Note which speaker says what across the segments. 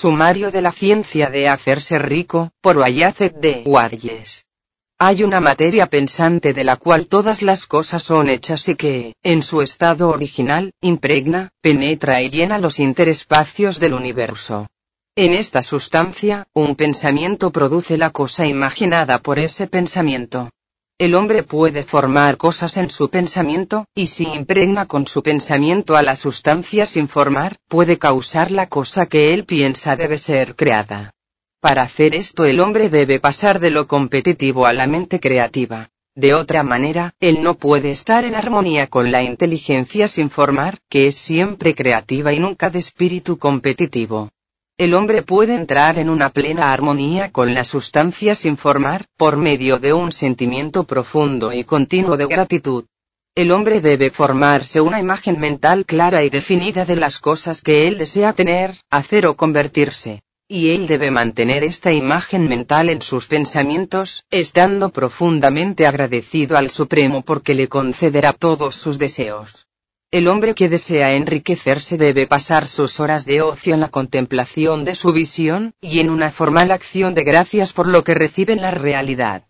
Speaker 1: Sumario de la ciencia de hacerse rico, por Wayacek de Guardies. Hay una materia pensante de la cual todas las cosas son hechas y que, en su estado original, impregna, penetra y llena los interespacios del universo. En esta sustancia, un pensamiento produce la cosa imaginada por ese pensamiento. El hombre puede formar cosas en su pensamiento, y si impregna con su pensamiento a la sustancia sin formar, puede causar la cosa que él piensa debe ser creada. Para hacer esto el hombre debe pasar de lo competitivo a la mente creativa. De otra manera, él no puede estar en armonía con la inteligencia sin formar, que es siempre creativa y nunca de espíritu competitivo. El hombre puede entrar en una plena armonía con la sustancia sin formar, por medio de un sentimiento profundo y continuo de gratitud. El hombre debe formarse una imagen mental clara y definida de las cosas que él desea tener, hacer o convertirse. Y él debe mantener esta imagen mental en sus pensamientos, estando profundamente agradecido al Supremo porque le concederá todos sus deseos. El hombre que desea enriquecerse debe pasar sus horas de ocio en la contemplación de su visión, y en una formal acción de gracias por lo que recibe en la realidad.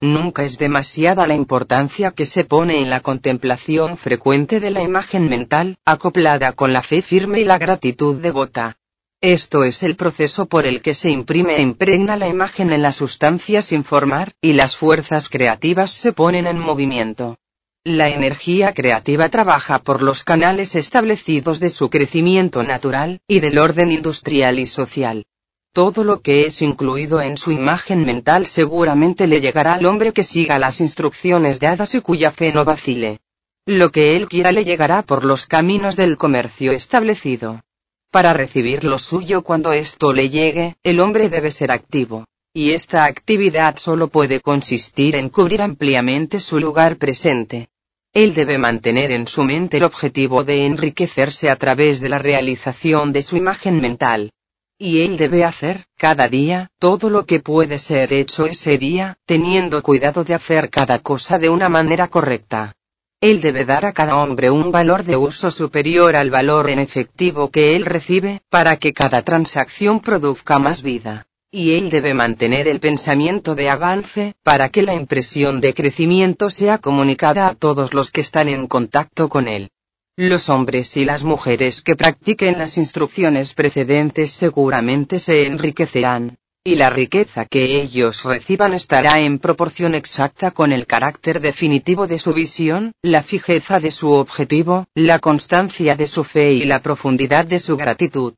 Speaker 1: Nunca es demasiada la importancia que se pone en la contemplación frecuente de la imagen mental, acoplada con la fe firme y la gratitud devota. Esto es el proceso por el que se imprime e impregna la imagen en la sustancia sin formar, y las fuerzas creativas se ponen en movimiento. La energía creativa trabaja por los canales establecidos de su crecimiento natural, y del orden industrial y social. Todo lo que es incluido en su imagen mental seguramente le llegará al hombre que siga las instrucciones dadas y cuya fe no vacile. Lo que él quiera le llegará por los caminos del comercio establecido. Para recibir lo suyo cuando esto le llegue, el hombre debe ser activo. Y esta actividad solo puede consistir en cubrir ampliamente su lugar presente. Él debe mantener en su mente el objetivo de enriquecerse a través de la realización de su imagen mental. Y él debe hacer, cada día, todo lo que puede ser hecho ese día, teniendo cuidado de hacer cada cosa de una manera correcta. Él debe dar a cada hombre un valor de uso superior al valor en efectivo que él recibe, para que cada transacción produzca más vida y él debe mantener el pensamiento de avance, para que la impresión de crecimiento sea comunicada a todos los que están en contacto con él. Los hombres y las mujeres que practiquen las instrucciones precedentes seguramente se enriquecerán, y la riqueza que ellos reciban estará en proporción exacta con el carácter definitivo de su visión, la fijeza de su objetivo, la constancia de su fe y la profundidad de su gratitud.